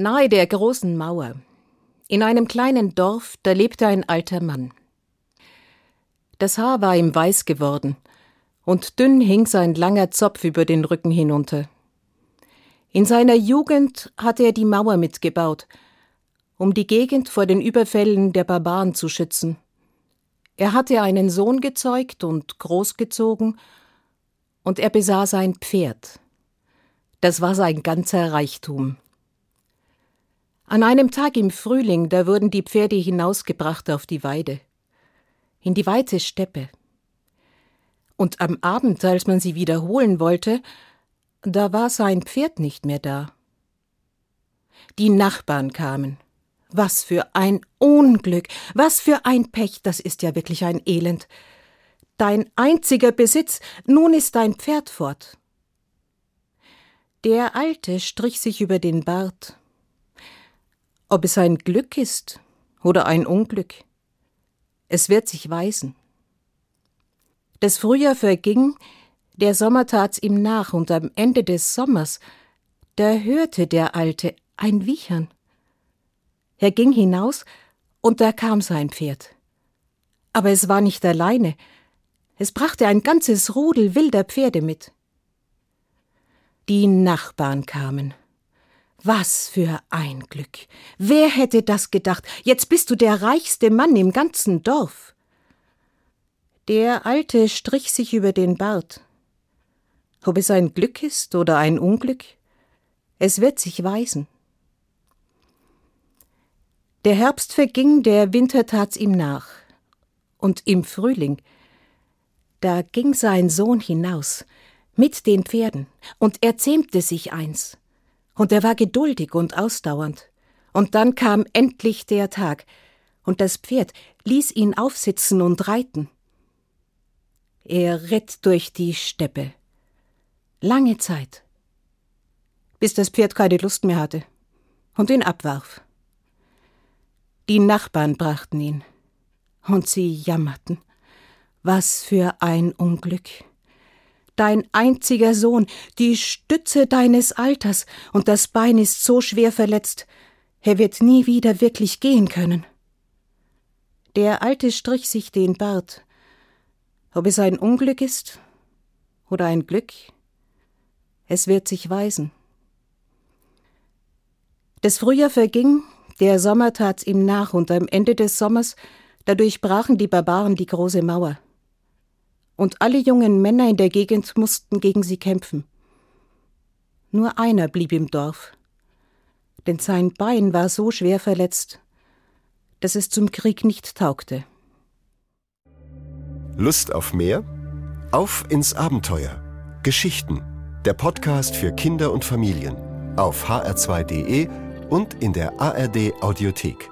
Nahe der großen Mauer, in einem kleinen Dorf, da lebte ein alter Mann. Das Haar war ihm weiß geworden, und dünn hing sein langer Zopf über den Rücken hinunter. In seiner Jugend hatte er die Mauer mitgebaut, um die Gegend vor den Überfällen der Barbaren zu schützen. Er hatte einen Sohn gezeugt und großgezogen, und er besaß ein Pferd. Das war sein ganzer Reichtum. An einem Tag im Frühling, da wurden die Pferde hinausgebracht auf die Weide, in die weite Steppe. Und am Abend, als man sie wiederholen wollte, da war sein Pferd nicht mehr da. Die Nachbarn kamen. Was für ein Unglück, was für ein Pech, das ist ja wirklich ein Elend. Dein einziger Besitz, nun ist dein Pferd fort. Der Alte strich sich über den Bart ob es ein Glück ist oder ein Unglück. Es wird sich weisen. Das Frühjahr verging, der Sommer tat's ihm nach, und am Ende des Sommers, da hörte der Alte ein Wiechern. Er ging hinaus, und da kam sein Pferd. Aber es war nicht alleine, es brachte ein ganzes Rudel wilder Pferde mit. Die Nachbarn kamen. Was für ein Glück. Wer hätte das gedacht? Jetzt bist du der reichste Mann im ganzen Dorf. Der Alte strich sich über den Bart. Ob es ein Glück ist oder ein Unglück, es wird sich weisen. Der Herbst verging, der Winter tat's ihm nach. Und im Frühling, da ging sein Sohn hinaus mit den Pferden, und er zähmte sich eins und er war geduldig und ausdauernd. Und dann kam endlich der Tag, und das Pferd ließ ihn aufsitzen und reiten. Er ritt durch die Steppe. Lange Zeit. Bis das Pferd keine Lust mehr hatte und ihn abwarf. Die Nachbarn brachten ihn, und sie jammerten. Was für ein Unglück dein einziger Sohn, die Stütze deines Alters, und das Bein ist so schwer verletzt, er wird nie wieder wirklich gehen können. Der Alte strich sich den Bart. Ob es ein Unglück ist oder ein Glück, es wird sich weisen. Das Frühjahr verging, der Sommer tat's ihm nach, und am Ende des Sommers, da durchbrachen die Barbaren die große Mauer und alle jungen Männer in der Gegend mussten gegen sie kämpfen. Nur einer blieb im Dorf, denn sein Bein war so schwer verletzt, dass es zum Krieg nicht taugte. Lust auf mehr? Auf ins Abenteuer. Geschichten. Der Podcast für Kinder und Familien. Auf hr2.de und in der ARD Audiothek.